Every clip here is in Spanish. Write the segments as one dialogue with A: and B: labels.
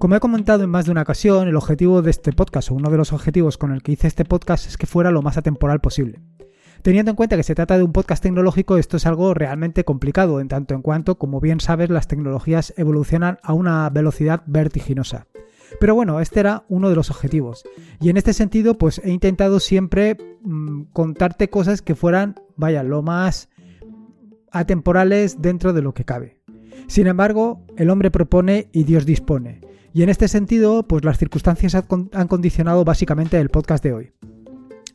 A: Como he comentado en más de una ocasión, el objetivo de este podcast, o uno de los objetivos con el que hice este podcast, es que fuera lo más atemporal posible. Teniendo en cuenta que se trata de un podcast tecnológico, esto es algo realmente complicado, en tanto en cuanto, como bien sabes, las tecnologías evolucionan a una velocidad vertiginosa. Pero bueno, este era uno de los objetivos. Y en este sentido, pues he intentado siempre mmm, contarte cosas que fueran, vaya, lo más atemporales dentro de lo que cabe. Sin embargo, el hombre propone y Dios dispone. Y en este sentido, pues las circunstancias han condicionado básicamente el podcast de hoy.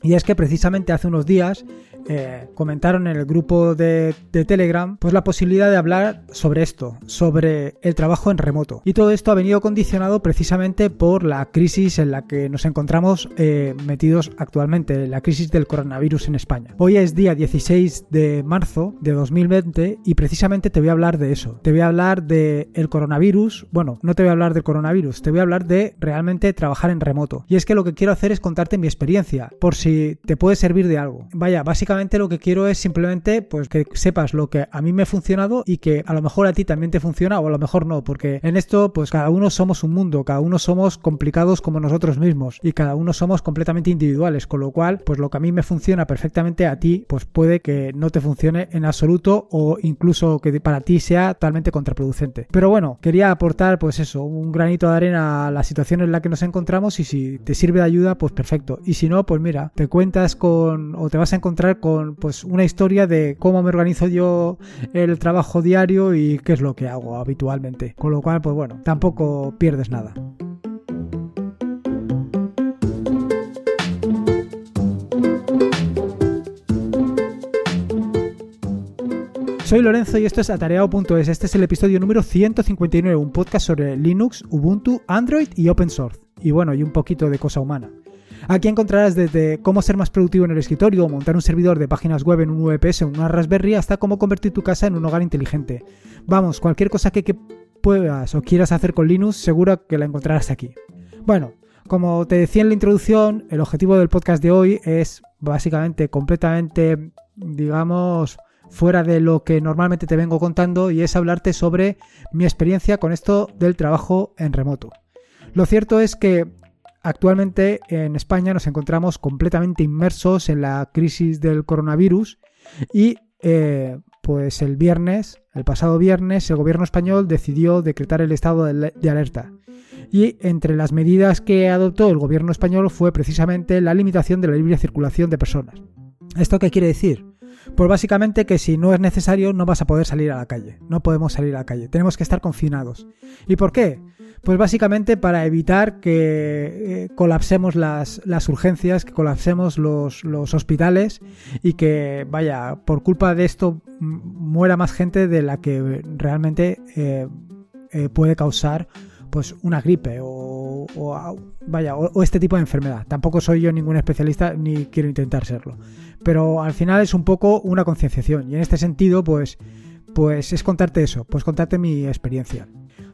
A: Y es que precisamente hace unos días eh, comentaron en el grupo de, Telegram pues la posibilidad de hablar sobre esto, sobre el trabajo en remoto. Y todo esto ha venido condicionado precisamente por la crisis en la que nos encontramos eh, metidos actualmente, la crisis del coronavirus en España. Hoy es día 16 de marzo de 2020 y precisamente te voy a hablar de eso. Te voy a hablar del el coronavirus, bueno, no te voy a hablar del coronavirus, te voy a hablar de realmente trabajar en remoto. Y es que lo que quiero hacer es contarte mi experiencia, por si te puede servir de algo. Vaya, básicamente lo que quiero es simplemente pues que sepas lo que a mí me ha funcionado y que a lo mejor a ti también te funciona o a lo mejor no, porque en esto pues cada uno somos un mundo, cada uno somos complicados como nosotros mismos y cada uno somos completamente individuales, con lo cual pues lo que a mí me funciona perfectamente a ti pues puede que no te funcione en absoluto o incluso que para ti sea totalmente contraproducente. Pero bueno, quería aportar pues eso, un granito de arena a la situación en la que nos encontramos y si te sirve de ayuda pues perfecto. Y si no pues mira, te cuentas con o te vas a encontrar con pues una historia de cómo me organizo yo el trabajo diario y qué es lo que hago habitualmente. Con lo cual, pues bueno, tampoco pierdes nada. Soy Lorenzo y esto es atareado.es. Este es el episodio número 159, un podcast sobre Linux, Ubuntu, Android y Open Source. Y bueno, y un poquito de cosa humana. Aquí encontrarás desde cómo ser más productivo en el escritorio, montar un servidor de páginas web en un VPS o una Raspberry, hasta cómo convertir tu casa en un hogar inteligente. Vamos, cualquier cosa que, que puedas o quieras hacer con Linux, seguro que la encontrarás aquí. Bueno, como te decía en la introducción, el objetivo del podcast de hoy es básicamente completamente, digamos, fuera de lo que normalmente te vengo contando y es hablarte sobre mi experiencia con esto del trabajo en remoto. Lo cierto es que Actualmente en España nos encontramos completamente inmersos en la crisis del coronavirus y eh, pues el viernes, el pasado viernes, el gobierno español decidió decretar el estado de, de alerta. Y entre las medidas que adoptó el gobierno español fue precisamente la limitación de la libre circulación de personas. ¿Esto qué quiere decir? Pues básicamente que si no es necesario no vas a poder salir a la calle. No podemos salir a la calle. Tenemos que estar confinados. ¿Y por qué? Pues básicamente para evitar que eh, colapsemos las, las, urgencias, que colapsemos los, los, hospitales y que, vaya, por culpa de esto muera más gente de la que realmente eh, eh, puede causar pues una gripe o, o vaya o, este tipo de enfermedad. Tampoco soy yo ningún especialista ni quiero intentar serlo. Pero al final es un poco una concienciación y en este sentido pues pues es contarte eso, pues contarte mi experiencia.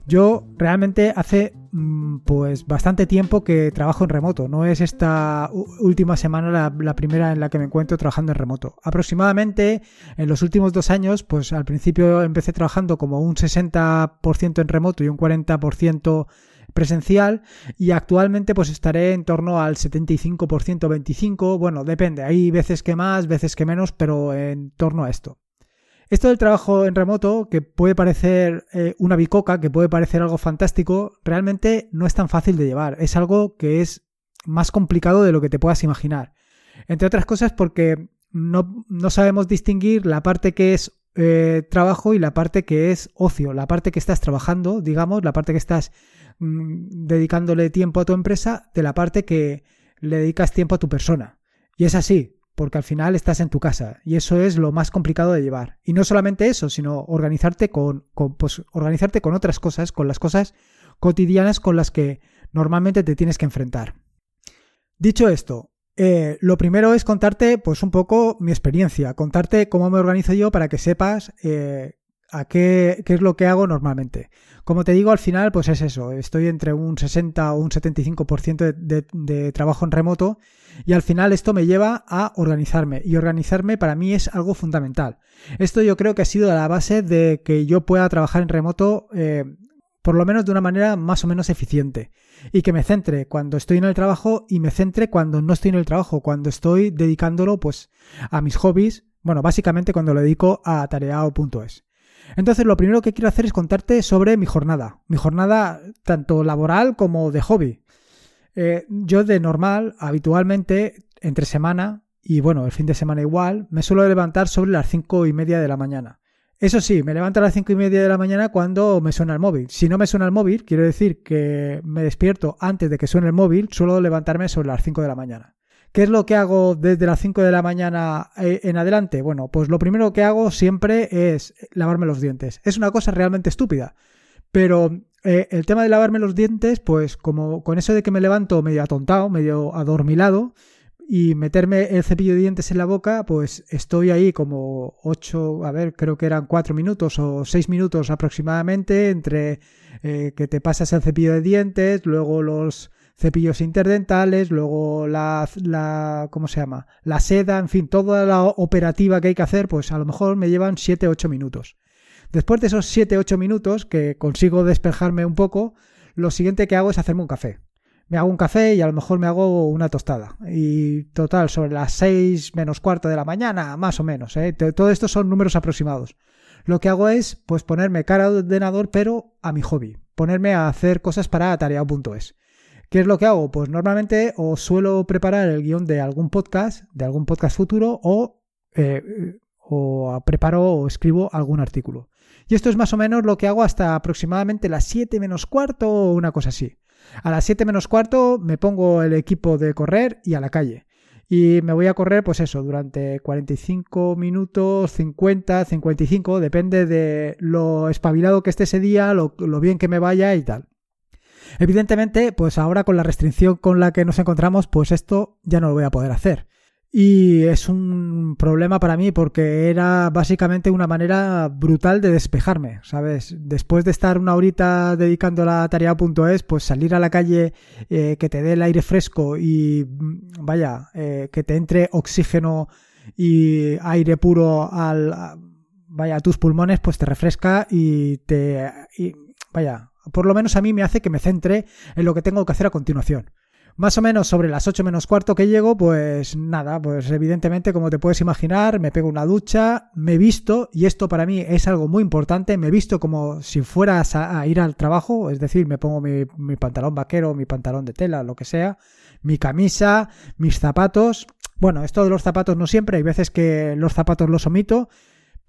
A: Yo realmente hace mm, pues bastante tiempo que trabajo en remoto. No es esta última semana la, la, primera en la que me encuentro trabajando en remoto. Aproximadamente en los últimos dos años, pues al principio empecé trabajando como un 60% en remoto y un 40% presencial y actualmente pues estaré en torno al 75% 25%, bueno, depende, hay veces que más, veces que menos, pero en torno a esto. Esto del trabajo en remoto, que puede parecer eh, una bicoca, que puede parecer algo fantástico, realmente no es tan fácil de llevar. Es algo que es más complicado de lo que te puedas imaginar. Entre otras cosas porque no, no sabemos distinguir la parte que es eh, trabajo y la parte que es ocio, la parte que estás trabajando, digamos, la parte que estás dedicándole tiempo a tu empresa, de la parte que le dedicas tiempo a tu persona. Y es así, porque al final estás en tu casa y eso es lo más complicado de llevar. Y no solamente eso, sino organizarte con, con pues, organizarte con otras cosas, con las cosas cotidianas con las que normalmente te tienes que enfrentar. Dicho esto, eh, lo primero es contarte pues un poco mi experiencia, contarte cómo me organizo yo para que sepas eh, a qué, qué, es lo que hago normalmente. Como te digo, al final, pues es eso, estoy entre un 60 o un 75% de, de, trabajo en remoto y al final esto me lleva a organizarme y organizarme para mí es algo fundamental. Esto yo creo que ha sido la base de que yo pueda trabajar en remoto eh, por lo menos de una manera más o menos eficiente. Y que me centre cuando estoy en el trabajo y me centre cuando no estoy en el trabajo, cuando estoy dedicándolo pues a mis hobbies, bueno, básicamente cuando lo dedico a tareao.es. Entonces lo primero que quiero hacer es contarte sobre mi jornada, mi jornada tanto laboral como de hobby. Eh, yo de normal, habitualmente, entre semana, y bueno, el fin de semana igual, me suelo levantar sobre las cinco y media de la mañana. Eso sí, me levanto a las cinco y media de la mañana cuando me suena el móvil. Si no me suena el móvil, quiero decir que me despierto antes de que suene el móvil, suelo levantarme sobre las 5 de la mañana. ¿Qué es lo que hago desde las 5 de la mañana eh, en adelante? Bueno, pues lo primero que hago siempre es lavarme los dientes. Es una cosa realmente estúpida, pero eh, el tema de lavarme los dientes, pues como con eso de que me levanto medio atontado, medio adormilado, y meterme el cepillo de dientes en la boca, pues estoy ahí como 8, a ver, creo que eran 4 minutos o 6 minutos aproximadamente entre eh, que te pasas el cepillo de dientes, luego los cepillos interdentales, luego la, la, ¿cómo se llama? La seda, en fin, toda la operativa que hay que hacer, pues a lo mejor me llevan 7-8 minutos. Después de esos 7-8 minutos que consigo despejarme un poco, lo siguiente que hago es hacerme un café me hago un café y a lo mejor me hago una tostada. Y total, sobre las 6 menos cuarto de la mañana, más o menos. ¿eh? Todo esto son números aproximados. Lo que hago es pues ponerme cara al ordenador, pero a mi hobby. Ponerme a hacer cosas para tareao.es. ¿Qué es lo que hago? Pues normalmente o suelo preparar el guion de algún podcast, de algún podcast futuro, o, eh, o preparo o escribo algún artículo. Y esto es más o menos lo que hago hasta aproximadamente las 7 menos cuarto o una cosa así. A las 7 menos cuarto me pongo el equipo de correr y a la calle. Y me voy a correr, pues eso, durante 45 minutos, 50, 55, depende de lo espabilado que esté ese día, lo, lo bien que me vaya y tal. Evidentemente, pues ahora con la restricción con la que nos encontramos, pues esto ya no lo voy a poder hacer. Y es un problema para mí porque era básicamente una manera brutal de despejarme, ¿sabes? Después de estar una horita dedicando la tarea.es, pues salir a la calle, eh, que te dé el aire fresco y mm, vaya, eh, que te entre oxígeno y aire puro al, vaya, a tus pulmones, pues te refresca y te, vaya, por lo menos a mí me hace que me centre en lo que tengo que hacer a continuación. Más o menos sobre las 8 menos cuarto que llego, pues nada, pues evidentemente como te puedes imaginar, me pego una ducha, me visto, y esto para mí es algo muy importante, me visto como si fueras a, ir al trabajo, es decir, me pongo mi, mi pantalón vaquero, mi pantalón de tela, lo que sea, mi camisa, mis zapatos. Bueno, esto de los zapatos no siempre, hay veces que los zapatos los omito,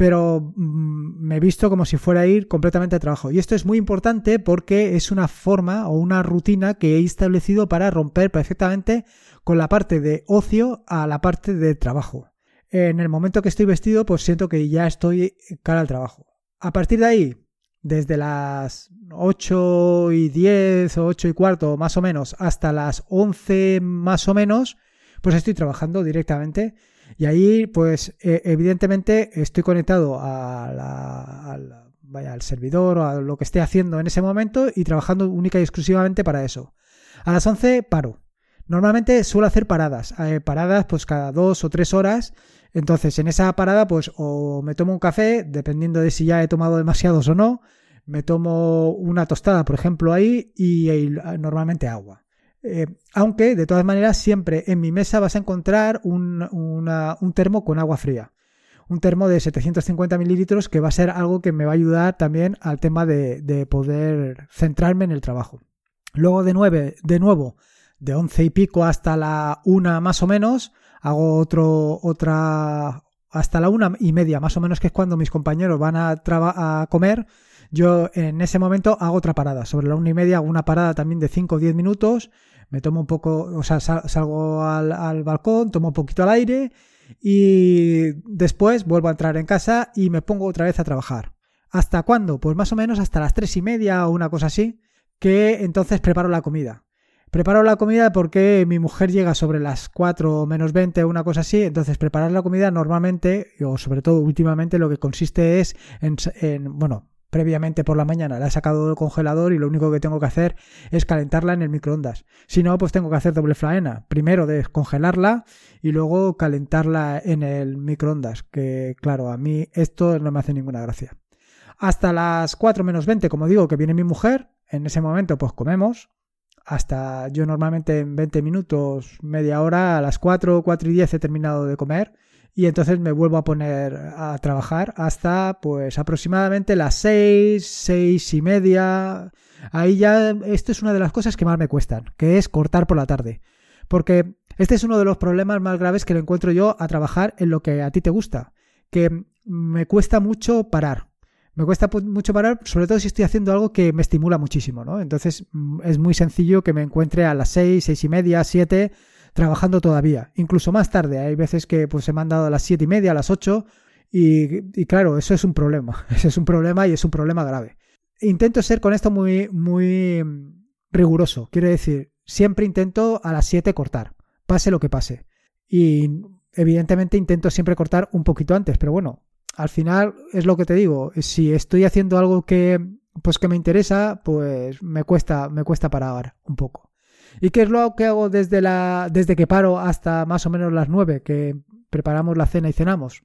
A: pero mm, me he visto como si fuera a ir completamente a trabajo. Y esto es muy importante porque es una forma o una rutina que he establecido para romper perfectamente con la parte de ocio a la parte de trabajo. En el momento que estoy vestido, pues siento que ya estoy cara al trabajo. A partir de ahí, desde las 8 y 10 o 8 y cuarto más o menos hasta las 11 más o menos, pues estoy trabajando directamente y ahí, pues, e, evidentemente estoy conectado a vaya, al servidor o a lo que esté haciendo en ese momento y trabajando única y exclusivamente para eso. A las 11 paro. Normalmente suelo hacer paradas, paradas pues cada dos o tres horas. Entonces en esa parada pues o me tomo un café, dependiendo de si ya he tomado demasiados o no, me tomo una tostada por ejemplo ahí y normalmente agua. Eh, aunque, de todas maneras, siempre en mi mesa vas a encontrar un, termo con agua fría. Un termo de 750 mililitros que va a ser algo que me va a ayudar también al tema de, poder centrarme en el trabajo. Luego de, nueve, de nuevo, de 11 y pico hasta la una más o menos, hago otro, otra, hasta la una y media más o menos, que es cuando mis compañeros van a, a comer. Yo en ese momento hago otra parada. Sobre la una y media hago una parada también de 5 o 10 minutos me tomo un poco, o sea, salgo al, balcón, tomo un poquito al aire y después vuelvo a entrar en casa y me pongo otra vez a trabajar. ¿Hasta cuándo? Pues más o menos hasta las tres y media o una cosa así, que entonces preparo la comida. Preparo la comida porque mi mujer llega sobre las 4 menos 20 o una cosa así, entonces preparar la comida normalmente, o sobre todo últimamente, lo que consiste es en, en bueno, previamente por la mañana, la he sacado del congelador y lo único que tengo que hacer es calentarla en el microondas. Si no, pues tengo que hacer doble faena. Primero descongelarla y luego calentarla en el microondas, que claro, a mí esto no me hace ninguna gracia. hasta las 4 menos 20, como digo, que viene mi mujer. En ese momento, pues comemos. Hasta yo normalmente en 20 minutos, media hora, a las 4, 4 y 10 he terminado de comer. Y entonces me vuelvo a poner a trabajar hasta pues aproximadamente las 6, 6 y media. Ahí ya, esto es una de las cosas que más me cuestan, que es cortar por la tarde. Porque este es uno de los problemas más graves que le encuentro yo a trabajar en lo que a ti te gusta. Que me cuesta mucho parar. Me cuesta mucho parar, sobre todo si estoy haciendo algo que me estimula muchísimo, ¿no? Entonces mm, es muy sencillo que me encuentre a las seis, seis y media, siete, trabajando todavía. Incluso más tarde. Hay veces que pues se me han dado a las siete y media, a las ocho, y, y claro, eso es un problema. Ese es un problema y es un problema grave. Intento ser con esto muy, muy mm, riguroso. Quiero decir, siempre intento a las siete cortar, pase lo que pase. Y evidentemente intento siempre cortar un poquito antes, pero bueno, al final es lo que te digo, si estoy haciendo algo que pues que me interesa, pues me cuesta me cuesta parar un poco. ¿Y qué es lo que hago desde la desde que paro hasta más o menos las 9 que preparamos la cena y cenamos?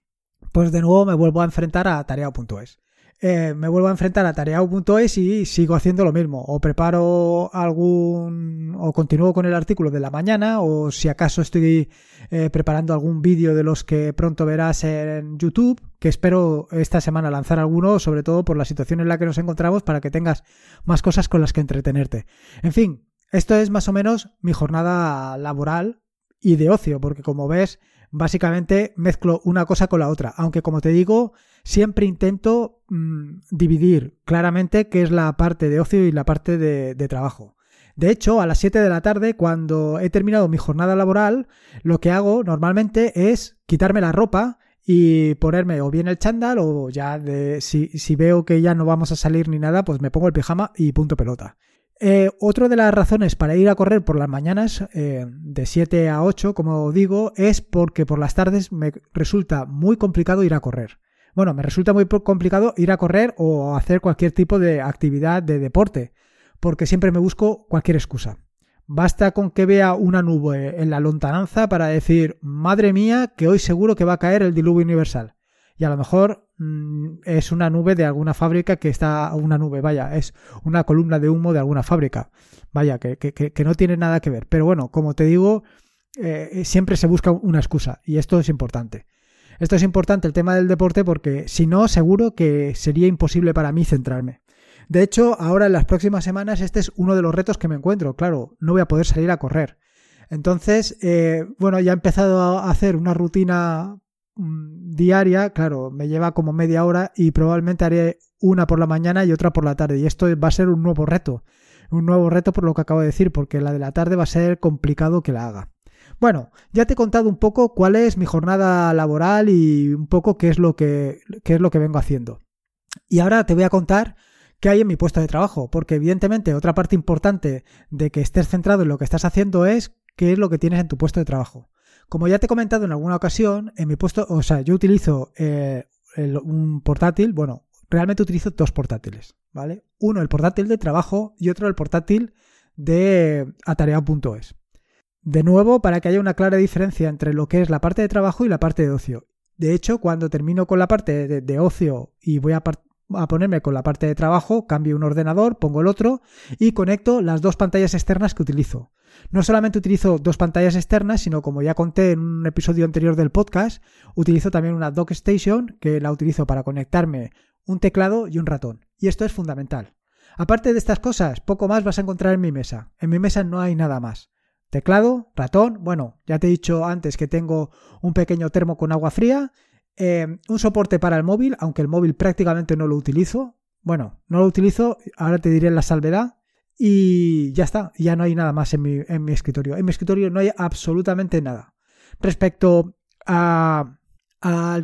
A: Pues de nuevo me vuelvo a enfrentar a tarea.es. Eh, me vuelvo a enfrentar a tarea.es y sigo haciendo lo mismo. O preparo algún. o continúo con el artículo de la mañana, o si acaso estoy eh, preparando algún vídeo de los que pronto verás en YouTube, que espero esta semana lanzar alguno, sobre todo por la situación en la que nos encontramos, para que tengas más cosas con las que entretenerte. En fin, esto es más o menos mi jornada laboral y de ocio, porque como ves, básicamente mezclo una cosa con la otra, aunque como te digo, siempre intento mm, dividir claramente qué es la parte de ocio y la parte de, trabajo. De hecho, a las 7 de la tarde, cuando he terminado mi jornada laboral, lo que hago normalmente es quitarme la ropa y ponerme o bien el chándal o ya de, si, si, veo que ya no vamos a salir ni nada, pues me pongo el pijama y punto pelota. Eh, otra de las razones para ir a correr por las mañanas, eh, de 7 a 8, como digo, es porque por las tardes me resulta muy complicado ir a correr. Bueno, me resulta muy complicado ir a correr o hacer cualquier tipo de actividad de deporte, porque siempre me busco cualquier excusa. Basta con que vea una nube en la lontananza para decir, madre mía, que hoy seguro que va a caer el diluvio universal y a lo mejor es una nube de alguna fábrica que está, una nube, vaya, es una columna de humo de alguna fábrica, vaya, que, que, que no tiene nada que ver. Pero bueno, como te digo, eh, siempre se busca una excusa y esto es importante. Esto es importante el tema del deporte porque si no, seguro que sería imposible para mí centrarme. De hecho, ahora en las próximas semanas este es uno de los retos que me encuentro. Claro, no voy a poder salir a correr. Entonces, eh, bueno, ya he empezado a hacer una rutina Mm, diaria, claro, me lleva como media hora y probablemente haré una por la mañana y otra por la tarde. Y esto va a ser un nuevo reto. Un nuevo reto por lo que acabo de decir, porque la de la tarde va a ser complicado que la haga. Bueno, ya te he contado un poco cuál es mi jornada laboral y un poco qué es lo que, qué es lo que vengo haciendo. Y ahora te voy a contar qué hay en mi puesto de trabajo, porque evidentemente otra parte importante de que estés centrado en lo que estás haciendo es qué es lo que tienes en tu puesto de trabajo. Como ya te he comentado en alguna ocasión, en mi puesto, o sea, yo utilizo eh, un portátil, bueno, realmente utilizo dos portátiles, ¿vale? Uno el portátil de trabajo y otro el portátil de atareado.es. De nuevo, para que haya una clara diferencia entre lo que es la parte de trabajo y la parte de ocio. De hecho, cuando termino con la parte de, ocio y voy a, a, ponerme con la parte de trabajo, cambio un ordenador, pongo el otro y conecto las dos pantallas externas que utilizo. No solamente utilizo dos pantallas externas, sino como ya conté en un episodio anterior del podcast, utilizo también una dock station que la utilizo para conectarme un teclado y un ratón. Y esto es fundamental. Aparte de estas cosas, poco más vas a encontrar en mi mesa. En mi mesa no hay nada más. Teclado, ratón, bueno, ya te he dicho antes que tengo un pequeño termo con agua fría, eh, un soporte para el móvil, aunque el móvil prácticamente no lo utilizo. Bueno, no lo utilizo, ahora te diré la salvedad. Y ya está, ya no hay nada más en mi, en mi escritorio. En mi escritorio no hay absolutamente nada. Respecto al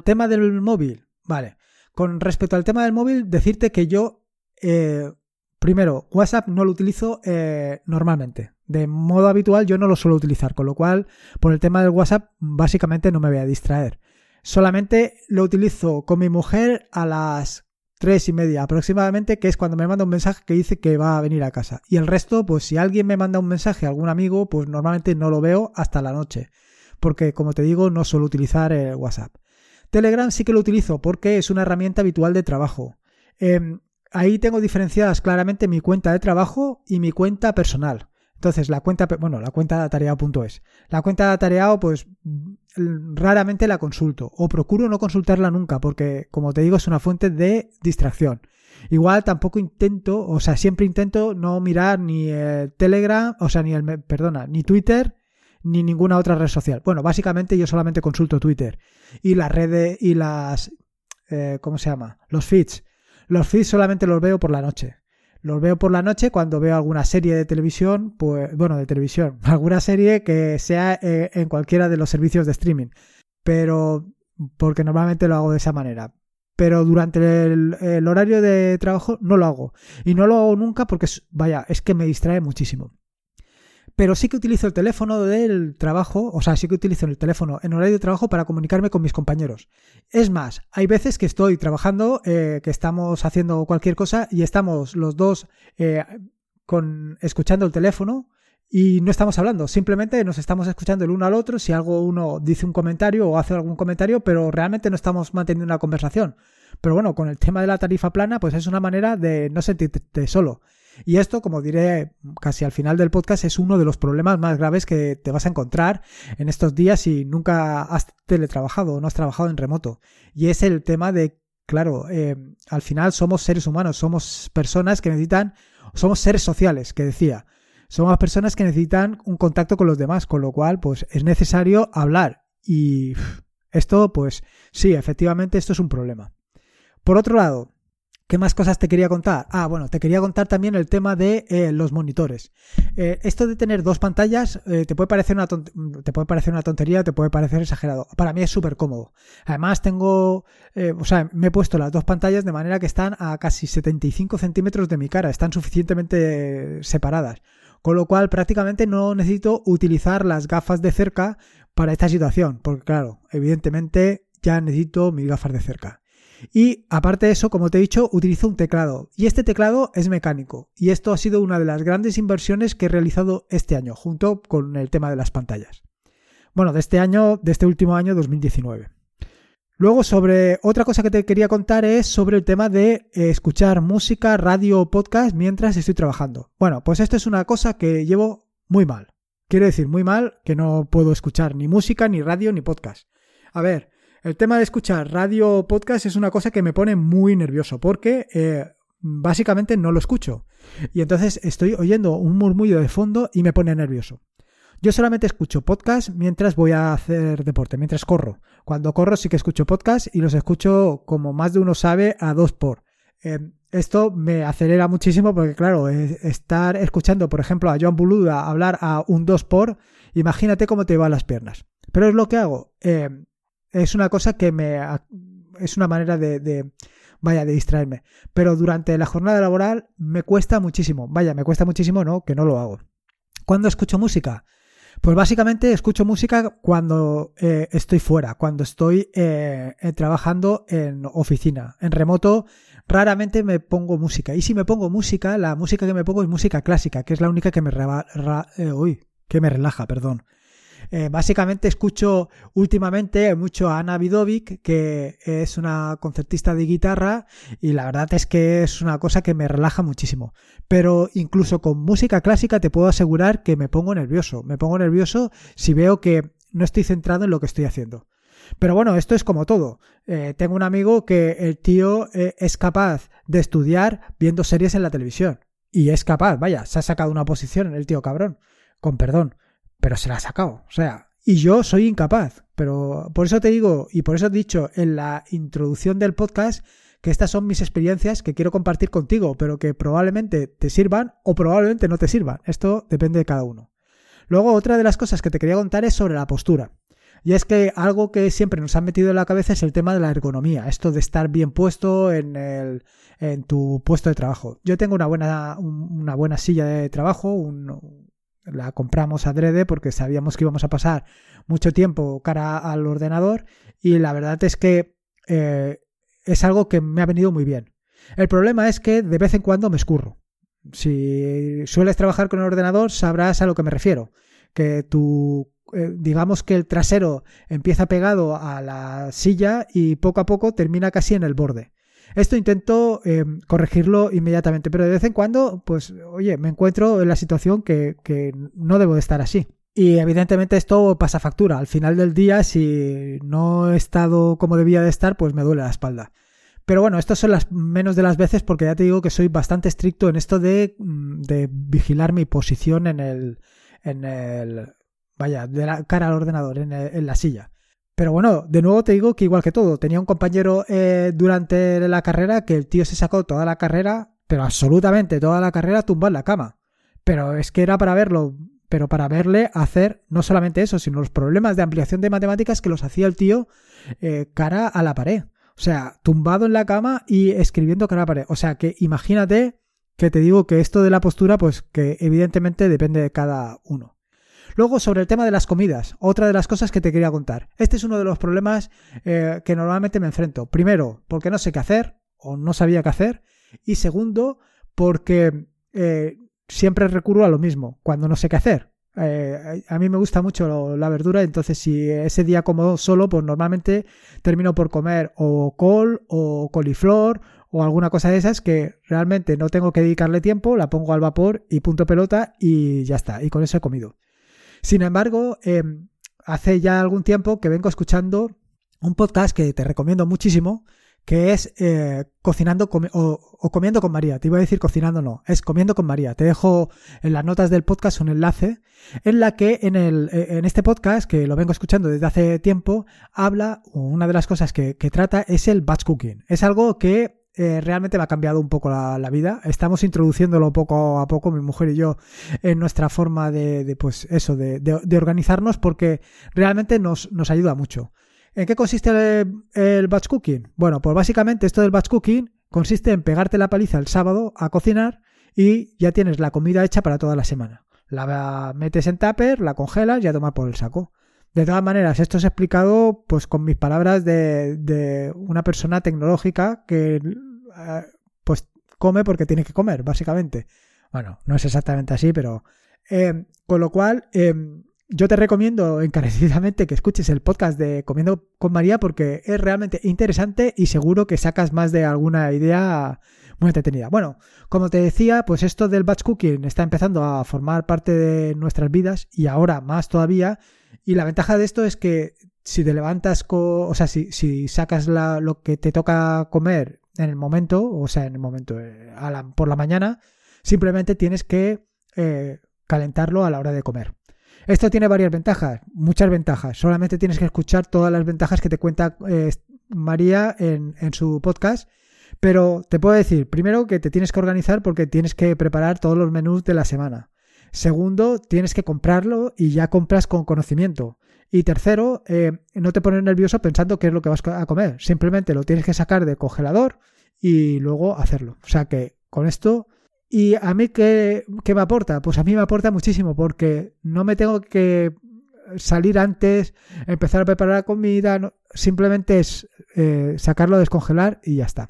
A: tema del móvil, vale. Con respecto al tema del móvil, decirte que yo, eh, primero, WhatsApp no lo utilizo eh, normalmente. De modo habitual yo no lo suelo utilizar, con lo cual, por el tema del WhatsApp, básicamente no me voy a distraer. Solamente lo utilizo con mi mujer a las tres y media aproximadamente, que es cuando me manda un mensaje que dice que va a venir a casa. Y el resto, pues si alguien me manda un mensaje algún amigo, pues normalmente no lo veo hasta la noche. Porque, como te digo, no suelo utilizar el WhatsApp. Telegram sí que lo utilizo porque es una herramienta habitual de trabajo. Em, ahí tengo diferenciadas claramente mi cuenta de trabajo y mi cuenta personal. Entonces, la cuenta, bueno, la cuenta de atareado.es. La cuenta de atareado, pues raramente la consulto o procuro no consultarla nunca porque, como te digo, es una fuente de distracción. Igual tampoco intento, o sea, siempre intento no mirar ni el Telegram, o sea, ni el, perdona, ni Twitter, ni ninguna otra red social. Bueno, básicamente yo solamente consulto Twitter y las redes y las, eh, ¿cómo se llama? Los feeds. Los feeds solamente los veo por la noche. Los veo por la noche cuando veo alguna serie de televisión, pues, bueno, de televisión, alguna serie que sea eh, en cualquiera de los servicios de streaming. Pero, porque normalmente lo hago de esa manera. Pero durante el, el horario de trabajo no lo hago. Y no lo hago nunca porque, vaya, es que me distrae muchísimo pero sí que utilizo el teléfono del trabajo, o sea, sí que utilizo el teléfono en horario de trabajo para comunicarme con mis compañeros. Es más, hay veces que estoy trabajando, eh, que estamos haciendo cualquier cosa y estamos los dos eh, con, escuchando el teléfono y no estamos hablando, simplemente nos estamos escuchando el uno al otro, si algo uno dice un comentario o hace algún comentario, pero realmente no estamos manteniendo una conversación. Pero bueno, con el tema de la tarifa plana, pues es una manera de no sentirte solo. Y esto, como diré casi al final del podcast, es uno de los problemas más graves que te vas a encontrar en estos días si nunca has teletrabajado o no has trabajado en remoto. Y es el tema de, claro, eh, al final somos seres humanos, somos personas que necesitan, somos seres sociales, que decía. Somos personas que necesitan un contacto con los demás, con lo cual, pues es necesario hablar. Y esto, pues sí, efectivamente, esto es un problema. Por otro lado, ¿Qué más cosas te quería contar? Ah, bueno, te quería contar también el tema de eh, los monitores. Eh, esto de tener dos pantallas eh, te, puede parecer una te puede parecer una tontería, te puede parecer exagerado. Para mí es súper cómodo. Además tengo, o sea, me he puesto las dos pantallas de manera que están a casi 75 centímetros de mi cara, están suficientemente separadas. Con lo cual prácticamente no necesito utilizar las gafas de cerca para esta situación, porque claro, evidentemente ya necesito mis gafas de cerca. Y aparte de eso, como te he dicho, utilizo un teclado. Y este teclado es mecánico. Y esto ha sido una de las grandes inversiones que he realizado este año, junto con el tema de las pantallas. Bueno, de este año, de este último año 2019. Luego, sobre otra cosa que te quería contar es sobre el tema de escuchar música, radio o podcast mientras estoy trabajando. Bueno, pues esto es una cosa que llevo muy mal. Quiero decir, muy mal que no puedo escuchar ni música, ni radio, ni podcast. A ver, el tema de escuchar radio o podcast es una cosa que me pone muy nervioso porque eh, básicamente no lo escucho. Y entonces estoy oyendo un murmullo de fondo y me pone nervioso. Yo solamente escucho podcast mientras voy a hacer deporte, mientras corro. Cuando corro sí que escucho podcast y los escucho, como más de uno sabe, a dos por. Eh, esto me acelera muchísimo porque, claro, estar escuchando, por ejemplo, a Joan Buluda hablar a un 2 por, imagínate cómo te van las piernas. Pero es lo que hago. Eh, es una cosa que me es una manera de, vaya de distraerme. Pero durante la jornada laboral me cuesta muchísimo. Vaya me cuesta muchísimo no que no lo hago. Cuando escucho música pues básicamente escucho música cuando eh, estoy fuera cuando estoy eh, eh, trabajando en oficina. En remoto raramente me pongo música. Y si me pongo música la música que me pongo es música clásica que es la única que me uy, que me relaja perdón eh, básicamente escucho últimamente mucho a Ana Vidovic, que es una concertista de guitarra, y la verdad es que es una cosa que me relaja muchísimo. Pero incluso con música clásica te puedo asegurar que me pongo nervioso. Me pongo nervioso si veo que no estoy centrado en lo que estoy haciendo. Pero bueno, esto es como todo. Eh, tengo un amigo que el tío eh, es capaz de estudiar viendo series en la televisión. Y es capaz, vaya, se ha sacado una posición en el tío cabrón. Con perdón pero se la ha sacado. O sea, y yo soy incapaz. Pero por eso te digo, y por eso he dicho en la introducción del podcast, que estas son mis experiencias que quiero compartir contigo, pero que probablemente te sirvan o probablemente no te sirvan. Esto depende de cada uno. Luego, otra de las cosas que te quería contar es sobre la postura. Y es que algo que siempre nos han metido en la cabeza es el tema de la ergonomía, esto de estar bien puesto en, el, en tu puesto de trabajo. Yo tengo una buena, una buena silla de trabajo, un, la compramos adrede porque sabíamos que íbamos a pasar mucho tiempo cara al ordenador y la verdad es que eh, es algo que me ha venido muy bien. El problema es que de vez en cuando me escurro. Si sueles trabajar con el ordenador sabrás a lo que me refiero. Que tu, eh, digamos que el trasero empieza pegado a la silla y poco a poco termina casi en el borde. Esto intento eh, corregirlo inmediatamente, pero de vez en cuando, pues, oye, me encuentro en la situación que, que no debo de estar así. Y evidentemente esto pasa factura. Al final del día, si no he estado como debía de estar, pues me duele la espalda. Pero bueno, estas son las menos de las veces porque ya te digo que soy bastante estricto en esto de, mm, de vigilar mi posición en el, en el, vaya, de la cara al ordenador, en, en la silla. Pero bueno, de nuevo te digo que igual que todo, tenía un compañero eh, durante la carrera que el tío se sacó toda la carrera, pero absolutamente toda la carrera tumbado en la cama. Pero es que era para verlo, pero para verle hacer no solamente eso, sino los problemas de ampliación de matemáticas que los hacía el tío eh, cara a la pared. O sea, tumbado en la cama y escribiendo cara a la pared. O sea, que imagínate que te digo que esto de la postura, pues que evidentemente depende de cada uno. Luego, sobre el tema de las comidas, otra de las cosas que te quería contar. Este es uno de los problemas eh, que normalmente me enfrento. Primero, porque no sé qué hacer o no sabía qué hacer. Y segundo, porque eh, siempre recurro a lo mismo cuando no sé qué hacer. Eh, a mí me gusta mucho la verdura, entonces si ese día como solo, pues normalmente termino por comer o col o coliflor o alguna cosa de esas que realmente no tengo que dedicarle tiempo, la pongo al vapor y punto pelota y ya está, y con eso he comido. Sin embargo, em, hace ya algún tiempo que vengo escuchando un podcast que te recomiendo muchísimo, que es eh, Cocinando o, Comiendo con María. Te iba a decir cocinando, no, es Comiendo con María. Te dejo en las notas del podcast un enlace en la que en, el, eh, en este podcast, que lo vengo escuchando desde hace tiempo, habla, una de las cosas que, que trata es el batch cooking. Es algo que eh, realmente me ha cambiado un poco la, vida. Estamos introduciéndolo poco a poco, mi mujer y yo, en nuestra forma de, pues eso, de, organizarnos porque realmente nos, nos ayuda mucho. ¿En qué consiste el, batch cooking? Bueno, pues básicamente esto del batch cooking consiste en pegarte la paliza el sábado a cocinar y ya tienes la comida hecha para toda la semana. La metes en tupper, la congelas y a tomar por el saco. De todas maneras, esto es explicado pues con mis palabras de, una persona tecnológica que eh, pues come porque tiene que comer, básicamente. Bueno, no es exactamente así, pero... Eh, con lo cual, eh, yo te recomiendo encarecidamente que escuches el podcast de Comiendo con María porque es realmente interesante y seguro que sacas más de alguna idea muy entretenida. Bueno, como te decía, pues esto del batch cooking está empezando a formar parte de nuestras vidas y ahora más todavía y la ventaja de esto es que si te levantas, o sea, si, sacas la, lo que te toca comer en el momento, o sea, en el momento, eh, por la mañana, simplemente tienes que eh, calentarlo a la hora de comer. Esto tiene varias ventajas, muchas ventajas. Solamente tienes que escuchar todas las ventajas que te cuenta eh, María en su podcast. Pero te puedo decir, primero que te tienes que organizar porque tienes que preparar todos los menús de la semana. Segundo, tienes que comprarlo y ya compras con conocimiento. Y tercero, eh, no te pones nervioso pensando qué es lo que vas a comer. Simplemente lo tienes que sacar del congelador y luego hacerlo. O sea que con esto... ¿Y a mí qué, me aporta? Pues a mí me aporta muchísimo porque no me tengo que salir antes, empezar a preparar la comida, simplemente es eh, sacarlo, descongelar y ya está.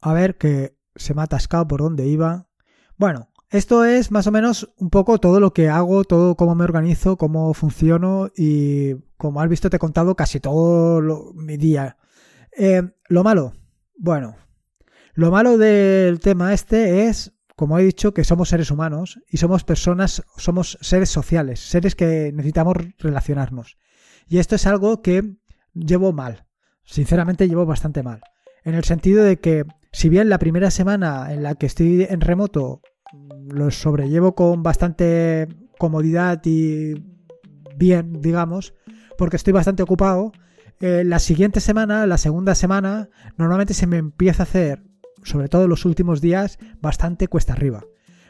A: A ver que se me ha atascado por donde iba. Bueno, esto es más o menos un poco todo lo que hago, todo cómo me organizo, cómo funciono y como has visto te he contado casi todo mi día. Eh, lo malo, bueno, lo malo del tema este es, como he dicho, que somos seres humanos y somos personas, somos seres sociales, seres que necesitamos relacionarnos. Y esto es algo que llevo mal, sinceramente llevo bastante mal. En el sentido de que, si bien la primera semana en la que estoy en remoto lo sobrellevo con bastante comodidad y bien, digamos, porque estoy bastante ocupado. Eh, la siguiente semana, la segunda semana, normalmente se me empieza a hacer, sobre todo los últimos días, bastante cuesta arriba.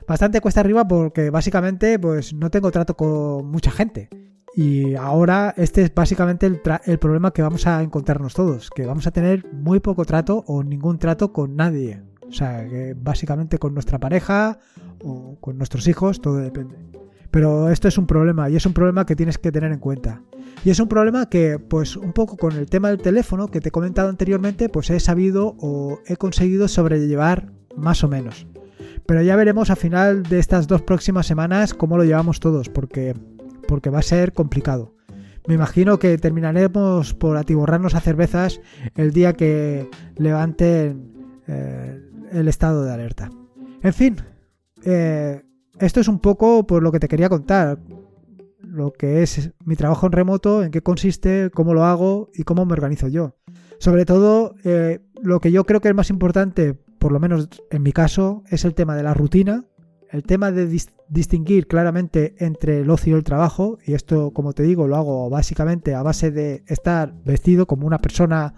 A: Bastante cuesta arriba porque básicamente pues no tengo trato con mucha gente. Y ahora este es básicamente el, problema que vamos a encontrarnos todos, que vamos a tener muy poco trato o ningún trato con nadie. O sea, que básicamente con nuestra pareja o con nuestros hijos, todo depende. Pero esto es un problema y es un problema que tienes que tener en cuenta. Y es un problema que, pues un poco con el tema del teléfono que te he comentado anteriormente, pues he sabido o he conseguido sobrellevar más o menos. Pero ya veremos a final de estas dos próximas semanas cómo lo llevamos todos, porque, porque va a ser complicado. Me imagino que terminaremos por atiborrarnos a cervezas el día que levanten eh, el estado de alerta. En fin, eh, esto es un poco por lo que te quería contar. Lo que es mi trabajo en remoto, en qué consiste, cómo lo hago y cómo me organizo yo. Sobre todo, eh, lo que yo creo que es más importante, por lo menos en mi caso, es el tema de la rutina, el tema de distinguir claramente entre el ocio y el trabajo, y esto, como te digo, lo hago básicamente a base de estar vestido como una persona,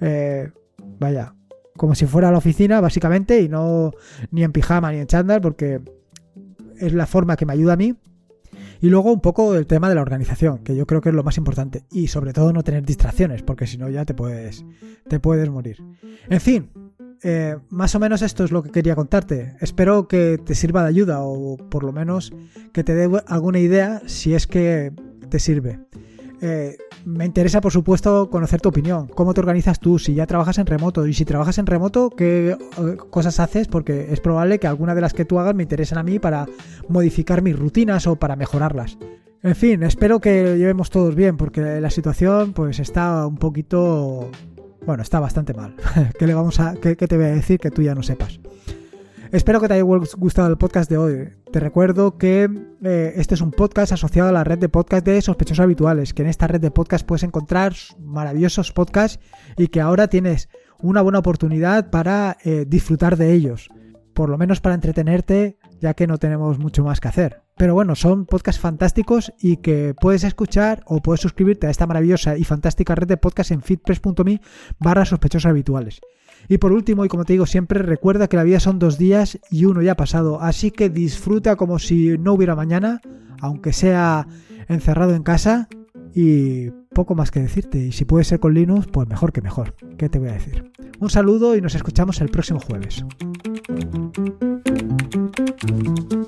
A: eh, vaya, como si fuera a la oficina, básicamente, y no ni en pijama ni en chándal, porque es la forma que me ayuda a mí. Y luego un poco el tema de la organización, que yo creo que es lo más importante. Y sobre todo no tener distracciones, porque si no ya te puedes, te puedes morir. En fin, eh, más o menos esto es lo que quería contarte. Espero que te sirva de ayuda o por lo menos que te dé alguna idea si es que te sirve. Eh, me interesa, por supuesto, conocer tu opinión. ¿Cómo te organizas tú? Si ya trabajas en remoto. Y si trabajas en remoto, ¿qué eh, cosas haces? Porque es probable que alguna de las que tú hagas me interesen a mí para modificar mis rutinas o para mejorarlas. En fin, espero que lo llevemos todos bien, porque la situación pues está un poquito bueno, está bastante mal. ¿Qué, le vamos a, qué, te voy a decir que tú ya no sepas? Espero que te haya gustado el podcast de hoy. Te recuerdo que eh, este es un podcast asociado a la red de podcast de sospechosos habituales, que en esta red de podcast puedes encontrar maravillosos podcasts y que ahora tienes una buena oportunidad para eh, disfrutar de ellos, por lo menos para entretenerte, ya que no tenemos mucho más que hacer. Pero bueno, son podcasts fantásticos y que puedes escuchar o puedes suscribirte a esta maravillosa y fantástica red de podcasts en fitpress.me barra sospechosos habituales. Y por último, y como te digo siempre, recuerda que la vida son dos días y uno ya ha pasado, así que disfruta como si no hubiera mañana, aunque sea encerrado en casa y poco más que decirte. Y si puede ser con Linux, pues mejor que mejor. ¿Qué te voy a decir? Un saludo y nos escuchamos el próximo jueves. Thank you.